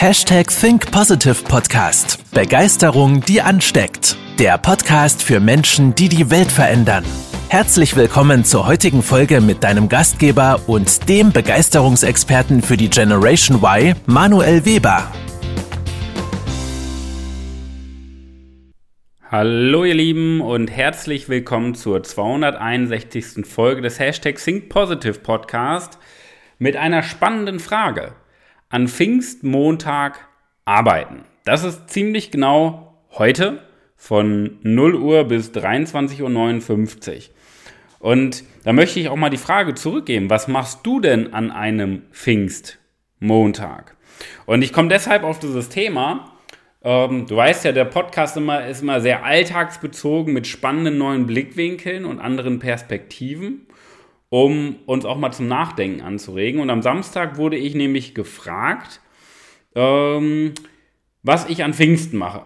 Hashtag Think Positive Podcast. Begeisterung, die ansteckt. Der Podcast für Menschen, die die Welt verändern. Herzlich willkommen zur heutigen Folge mit deinem Gastgeber und dem Begeisterungsexperten für die Generation Y, Manuel Weber. Hallo ihr Lieben und herzlich willkommen zur 261. Folge des Hashtag Think Positive Podcast mit einer spannenden Frage. An Pfingstmontag arbeiten. Das ist ziemlich genau heute von 0 Uhr bis 23.59 Uhr. Und da möchte ich auch mal die Frage zurückgeben, was machst du denn an einem Pfingstmontag? Und ich komme deshalb auf dieses Thema. Ähm, du weißt ja, der Podcast immer, ist immer sehr alltagsbezogen mit spannenden neuen Blickwinkeln und anderen Perspektiven, um uns auch mal zum Nachdenken anzuregen. Und am Samstag wurde ich nämlich gefragt, ähm, was ich an Pfingsten mache.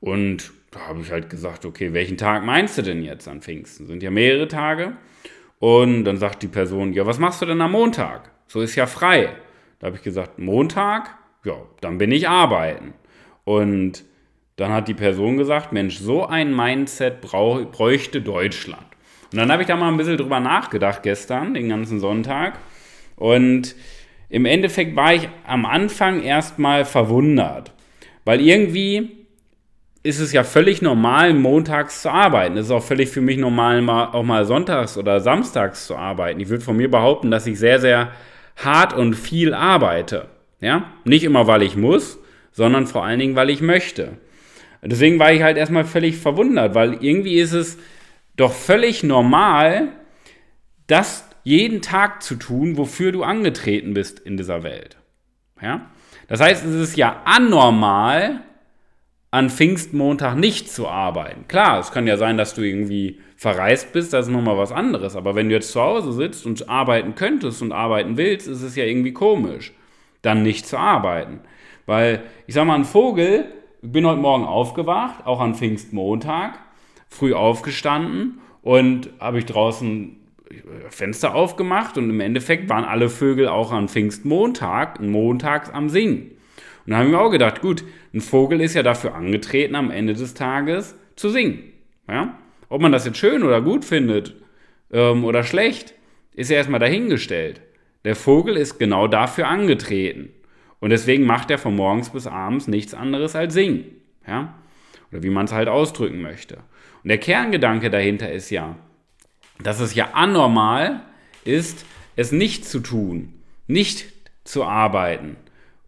Und da habe ich halt gesagt, okay, welchen Tag meinst du denn jetzt an Pfingsten? Sind ja mehrere Tage. Und dann sagt die Person, ja, was machst du denn am Montag? So ist ja frei. Da habe ich gesagt, Montag, ja, dann bin ich arbeiten. Und dann hat die Person gesagt, Mensch, so ein Mindset brauch, bräuchte Deutschland. Und dann habe ich da mal ein bisschen drüber nachgedacht gestern, den ganzen Sonntag. Und im Endeffekt war ich am Anfang erstmal verwundert, weil irgendwie ist es ja völlig normal, montags zu arbeiten. Es ist auch völlig für mich normal, auch mal sonntags oder samstags zu arbeiten. Ich würde von mir behaupten, dass ich sehr, sehr hart und viel arbeite. Ja? Nicht immer, weil ich muss, sondern vor allen Dingen, weil ich möchte. Deswegen war ich halt erstmal völlig verwundert, weil irgendwie ist es doch völlig normal, das jeden Tag zu tun, wofür du angetreten bist in dieser Welt. Ja? Das heißt, es ist ja anormal, an Pfingstmontag nicht zu arbeiten. Klar, es kann ja sein, dass du irgendwie verreist bist, das ist nochmal was anderes. Aber wenn du jetzt zu Hause sitzt und arbeiten könntest und arbeiten willst, ist es ja irgendwie komisch, dann nicht zu arbeiten. Weil, ich sag mal, ein Vogel, ich bin heute Morgen aufgewacht, auch an Pfingstmontag, früh aufgestanden und habe ich draußen Fenster aufgemacht und im Endeffekt waren alle Vögel auch an Pfingstmontag, montags am Singen. Und da habe ich mir auch gedacht, gut, ein Vogel ist ja dafür angetreten, am Ende des Tages zu singen. Ja? Ob man das jetzt schön oder gut findet ähm, oder schlecht, ist ja erstmal dahingestellt. Der Vogel ist genau dafür angetreten. Und deswegen macht er von morgens bis abends nichts anderes als singen. Ja? Oder wie man es halt ausdrücken möchte. Und der Kerngedanke dahinter ist ja, dass es ja anormal ist, es nicht zu tun, nicht zu arbeiten,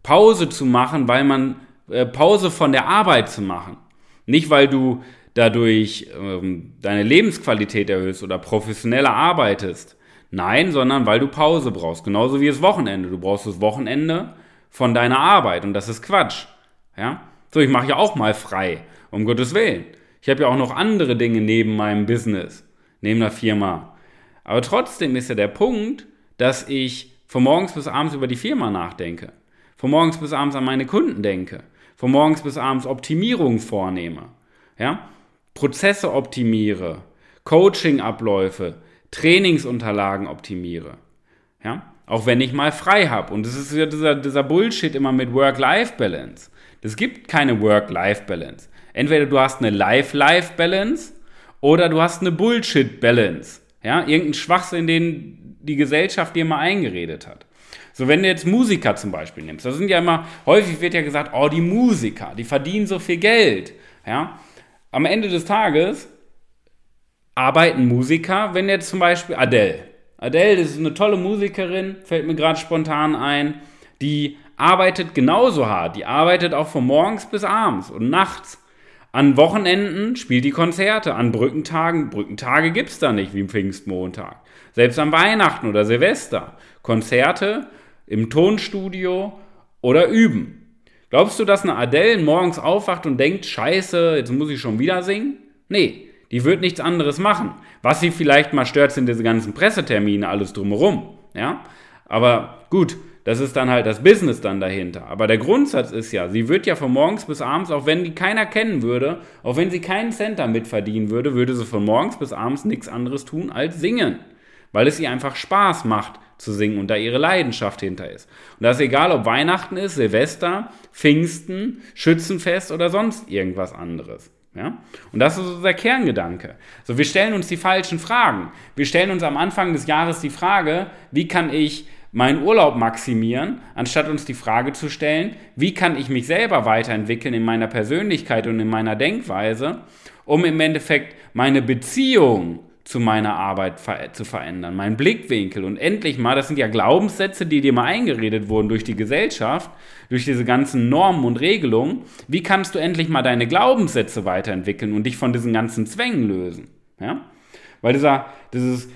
Pause zu machen, weil man äh, Pause von der Arbeit zu machen. Nicht, weil du dadurch ähm, deine Lebensqualität erhöhst oder professioneller arbeitest. Nein, sondern weil du Pause brauchst. Genauso wie das Wochenende. Du brauchst das Wochenende von deiner Arbeit und das ist Quatsch. Ja? So, ich mache ja auch mal frei, um Gottes Willen. Ich habe ja auch noch andere Dinge neben meinem Business, neben der Firma. Aber trotzdem ist ja der Punkt, dass ich von morgens bis abends über die Firma nachdenke von morgens bis abends an meine Kunden denke, von morgens bis abends Optimierungen vornehme, ja? Prozesse optimiere, Coaching-Abläufe, Trainingsunterlagen optimiere, ja? Auch wenn ich mal frei habe. Und das ist ja dieser, dieser Bullshit immer mit Work-Life-Balance. Es gibt keine Work-Life-Balance. Entweder du hast eine Life-Life-Balance oder du hast eine Bullshit-Balance. Ja, irgendein Schwachsinn, den die Gesellschaft dir mal eingeredet hat. So, wenn du jetzt Musiker zum Beispiel nimmst, da sind ja immer, häufig wird ja gesagt, oh, die Musiker, die verdienen so viel Geld. Ja? Am Ende des Tages arbeiten Musiker, wenn jetzt zum Beispiel Adele. Adele, ist eine tolle Musikerin, fällt mir gerade spontan ein, die arbeitet genauso hart. Die arbeitet auch von morgens bis abends und nachts. An Wochenenden spielt die Konzerte, an Brückentagen, Brückentage gibt es da nicht wie im Pfingstmontag. Selbst an Weihnachten oder Silvester. Konzerte im Tonstudio oder üben. Glaubst du, dass eine Adele morgens aufwacht und denkt, scheiße, jetzt muss ich schon wieder singen? Nee, die wird nichts anderes machen. Was sie vielleicht mal stört, sind diese ganzen Pressetermine, alles drumherum. Ja? Aber gut, das ist dann halt das Business dann dahinter. Aber der Grundsatz ist ja, sie wird ja von morgens bis abends, auch wenn die keiner kennen würde, auch wenn sie keinen Cent damit verdienen würde, würde sie von morgens bis abends nichts anderes tun als singen. Weil es ihr einfach Spaß macht, zu singen und da ihre Leidenschaft hinter ist. Und das ist egal, ob Weihnachten ist, Silvester, Pfingsten, Schützenfest oder sonst irgendwas anderes. Ja? Und das ist unser Kerngedanke. So, wir stellen uns die falschen Fragen. Wir stellen uns am Anfang des Jahres die Frage, wie kann ich meinen Urlaub maximieren, anstatt uns die Frage zu stellen, wie kann ich mich selber weiterentwickeln in meiner Persönlichkeit und in meiner Denkweise, um im Endeffekt meine Beziehung zu meiner Arbeit ver zu verändern, meinen Blickwinkel und endlich mal, das sind ja Glaubenssätze, die dir mal eingeredet wurden durch die Gesellschaft, durch diese ganzen Normen und Regelungen, wie kannst du endlich mal deine Glaubenssätze weiterentwickeln und dich von diesen ganzen Zwängen lösen? Ja? Weil dieser, dieses,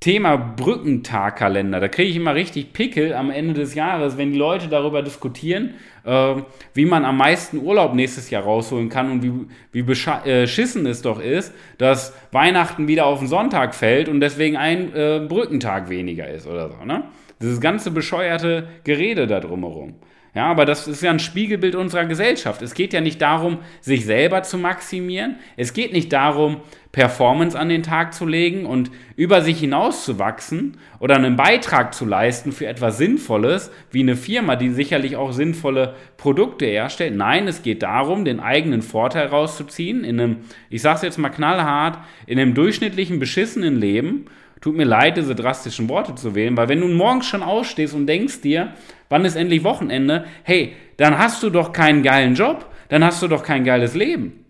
Thema Brückentagkalender. Da kriege ich immer richtig Pickel am Ende des Jahres, wenn die Leute darüber diskutieren, äh, wie man am meisten Urlaub nächstes Jahr rausholen kann und wie, wie beschissen äh, es doch ist, dass Weihnachten wieder auf den Sonntag fällt und deswegen ein äh, Brückentag weniger ist oder so. Ne? Dieses ganze bescheuerte Gerede da drumherum. Ja, aber das ist ja ein Spiegelbild unserer Gesellschaft. Es geht ja nicht darum, sich selber zu maximieren. Es geht nicht darum, Performance an den Tag zu legen und über sich hinaus zu wachsen oder einen Beitrag zu leisten für etwas Sinnvolles, wie eine Firma, die sicherlich auch sinnvolle Produkte herstellt. Nein, es geht darum, den eigenen Vorteil rauszuziehen in einem, ich sage es jetzt mal knallhart, in einem durchschnittlichen, beschissenen Leben Tut mir leid, diese drastischen Worte zu wählen, weil wenn du morgens schon aufstehst und denkst dir, wann ist endlich Wochenende, hey, dann hast du doch keinen geilen Job, dann hast du doch kein geiles Leben.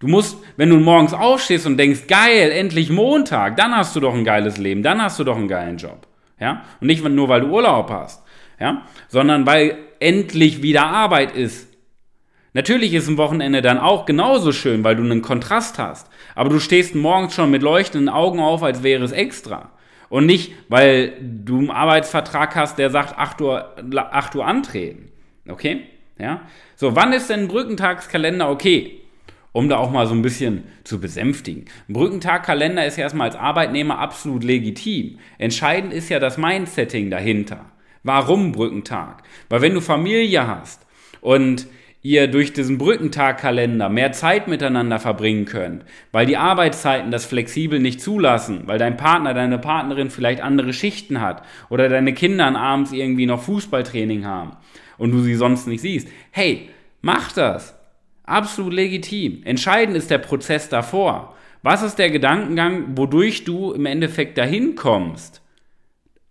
Du musst, wenn du morgens aufstehst und denkst, geil, endlich Montag, dann hast du doch ein geiles Leben, dann hast du doch einen geilen Job. Ja? Und nicht nur, weil du Urlaub hast, ja? sondern weil endlich wieder Arbeit ist. Natürlich ist ein Wochenende dann auch genauso schön, weil du einen Kontrast hast. Aber du stehst morgens schon mit leuchtenden Augen auf, als wäre es extra. Und nicht, weil du einen Arbeitsvertrag hast, der sagt 8 Uhr, 8 Uhr antreten. Okay? Ja? So, wann ist denn ein Brückentagskalender okay? Um da auch mal so ein bisschen zu besänftigen. Ein Brückentagkalender ist ja erstmal als Arbeitnehmer absolut legitim. Entscheidend ist ja das Mindsetting dahinter. Warum Brückentag? Weil wenn du Familie hast und ihr durch diesen Brückentagkalender mehr Zeit miteinander verbringen könnt, weil die Arbeitszeiten das flexibel nicht zulassen, weil dein Partner, deine Partnerin vielleicht andere Schichten hat oder deine Kinder abends irgendwie noch Fußballtraining haben und du sie sonst nicht siehst. Hey, mach das. Absolut legitim. Entscheidend ist der Prozess davor. Was ist der Gedankengang, wodurch du im Endeffekt dahin kommst,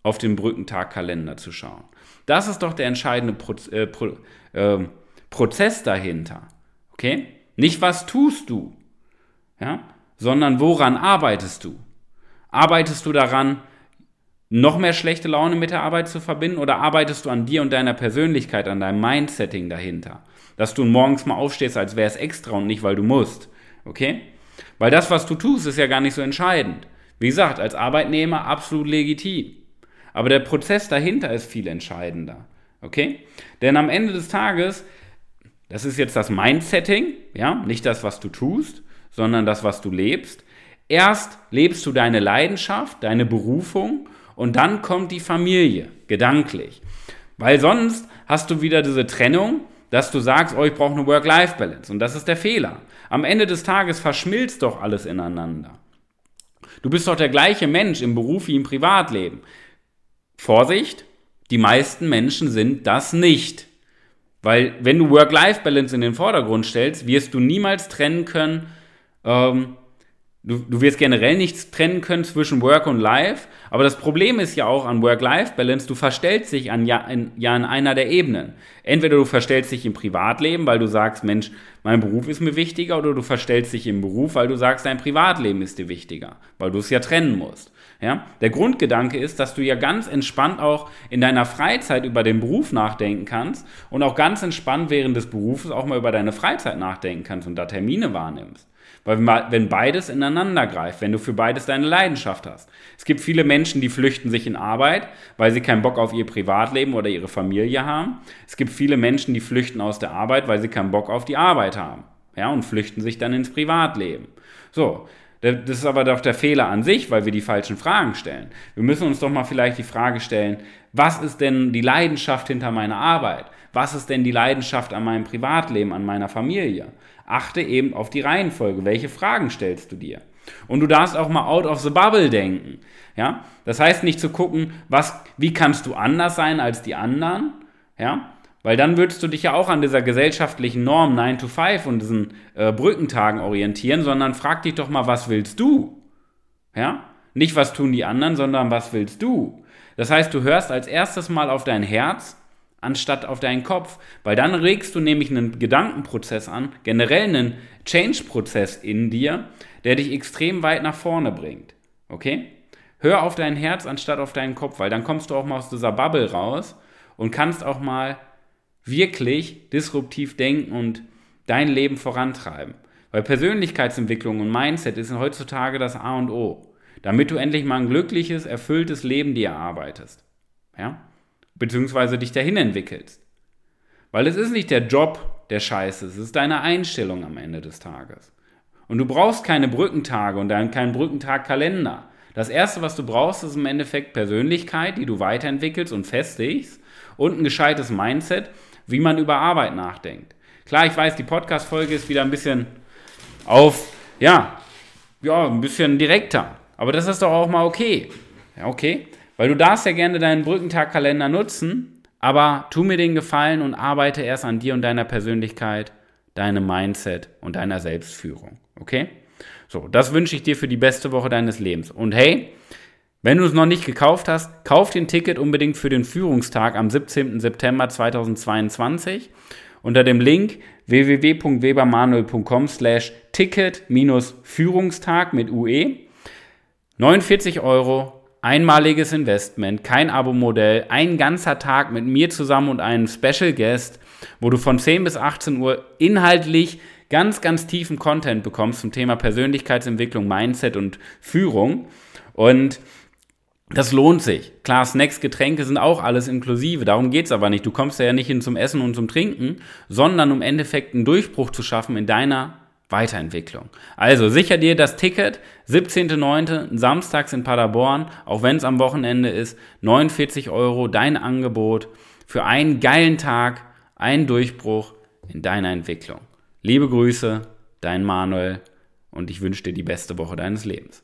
auf den Brückentagkalender zu schauen? Das ist doch der entscheidende Proz äh, Pro äh, Prozess dahinter. Okay? Nicht was tust du, ja? sondern woran arbeitest du? Arbeitest du daran, noch mehr schlechte Laune mit der Arbeit zu verbinden oder arbeitest du an dir und deiner Persönlichkeit, an deinem Mindsetting dahinter? Dass du morgens mal aufstehst, als wäre es extra und nicht, weil du musst. Okay? Weil das, was du tust, ist ja gar nicht so entscheidend. Wie gesagt, als Arbeitnehmer absolut legitim. Aber der Prozess dahinter ist viel entscheidender. Okay? Denn am Ende des Tages das ist jetzt das Mindsetting, ja, nicht das, was du tust, sondern das, was du lebst. Erst lebst du deine Leidenschaft, deine Berufung und dann kommt die Familie, gedanklich. Weil sonst hast du wieder diese Trennung, dass du sagst, oh, ich brauche eine Work-Life-Balance. Und das ist der Fehler. Am Ende des Tages verschmilzt doch alles ineinander. Du bist doch der gleiche Mensch im Beruf wie im Privatleben. Vorsicht, die meisten Menschen sind das nicht. Weil wenn du Work-Life-Balance in den Vordergrund stellst, wirst du niemals trennen können, ähm, du, du wirst generell nichts trennen können zwischen Work und Life. Aber das Problem ist ja auch an Work-Life-Balance, du verstellst dich an, ja, in, ja an einer der Ebenen. Entweder du verstellst dich im Privatleben, weil du sagst, Mensch, mein Beruf ist mir wichtiger, oder du verstellst dich im Beruf, weil du sagst, dein Privatleben ist dir wichtiger, weil du es ja trennen musst. Ja? Der Grundgedanke ist, dass du ja ganz entspannt auch in deiner Freizeit über den Beruf nachdenken kannst und auch ganz entspannt während des Berufes auch mal über deine Freizeit nachdenken kannst und da Termine wahrnimmst. Weil wenn beides ineinander greift, wenn du für beides deine Leidenschaft hast. Es gibt viele Menschen, die flüchten sich in Arbeit, weil sie keinen Bock auf ihr Privatleben oder ihre Familie haben. Es gibt viele Menschen, die flüchten aus der Arbeit, weil sie keinen Bock auf die Arbeit haben. Ja, und flüchten sich dann ins Privatleben. So, das ist aber doch der Fehler an sich, weil wir die falschen Fragen stellen. Wir müssen uns doch mal vielleicht die Frage stellen, was ist denn die Leidenschaft hinter meiner Arbeit? Was ist denn die Leidenschaft an meinem Privatleben, an meiner Familie? Achte eben auf die Reihenfolge. Welche Fragen stellst du dir? Und du darfst auch mal out of the bubble denken. Ja? Das heißt nicht zu gucken, was, wie kannst du anders sein als die anderen, ja? Weil dann würdest du dich ja auch an dieser gesellschaftlichen Norm 9 to 5 und diesen äh, Brückentagen orientieren, sondern frag dich doch mal, was willst du? Ja? Nicht, was tun die anderen, sondern was willst du? Das heißt, du hörst als erstes mal auf dein Herz, anstatt auf deinen Kopf, weil dann regst du nämlich einen Gedankenprozess an, generell einen Change-Prozess in dir, der dich extrem weit nach vorne bringt. Okay? Hör auf dein Herz anstatt auf deinen Kopf, weil dann kommst du auch mal aus dieser Bubble raus und kannst auch mal wirklich disruptiv denken und dein Leben vorantreiben. Weil Persönlichkeitsentwicklung und Mindset ist heutzutage das A und O, damit du endlich mal ein glückliches, erfülltes Leben dir erarbeitest. Ja? Beziehungsweise dich dahin entwickelst. Weil es ist nicht der Job, der scheiße ist, es ist deine Einstellung am Ende des Tages. Und du brauchst keine Brückentage und dann keinen Brückentagkalender. Das erste, was du brauchst, ist im Endeffekt Persönlichkeit, die du weiterentwickelst und festigst und ein gescheites Mindset, wie man über Arbeit nachdenkt. Klar, ich weiß, die Podcast-Folge ist wieder ein bisschen auf, ja, ja, ein bisschen direkter. Aber das ist doch auch mal okay. Ja, okay. Weil du darfst ja gerne deinen Brückentagkalender nutzen, aber tu mir den Gefallen und arbeite erst an dir und deiner Persönlichkeit, deinem Mindset und deiner Selbstführung. Okay? So, das wünsche ich dir für die beste Woche deines Lebens. Und hey, wenn du es noch nicht gekauft hast, kauf den Ticket unbedingt für den Führungstag am 17. September 2022 unter dem Link www.webermanuel.com slash Ticket-Führungstag mit UE. 49 Euro, einmaliges Investment, kein Abo-Modell, ein ganzer Tag mit mir zusammen und einem Special Guest, wo du von 10 bis 18 Uhr inhaltlich ganz, ganz tiefen Content bekommst zum Thema Persönlichkeitsentwicklung, Mindset und Führung. Und das lohnt sich. Klar, Snacks, Getränke sind auch alles inklusive. Darum geht es aber nicht. Du kommst ja nicht hin zum Essen und zum Trinken, sondern um im Endeffekt einen Durchbruch zu schaffen in deiner Weiterentwicklung. Also sicher dir das Ticket. 17.09. samstags in Paderborn, auch wenn es am Wochenende ist. 49 Euro, dein Angebot für einen geilen Tag, einen Durchbruch in deiner Entwicklung. Liebe Grüße, dein Manuel und ich wünsche dir die beste Woche deines Lebens.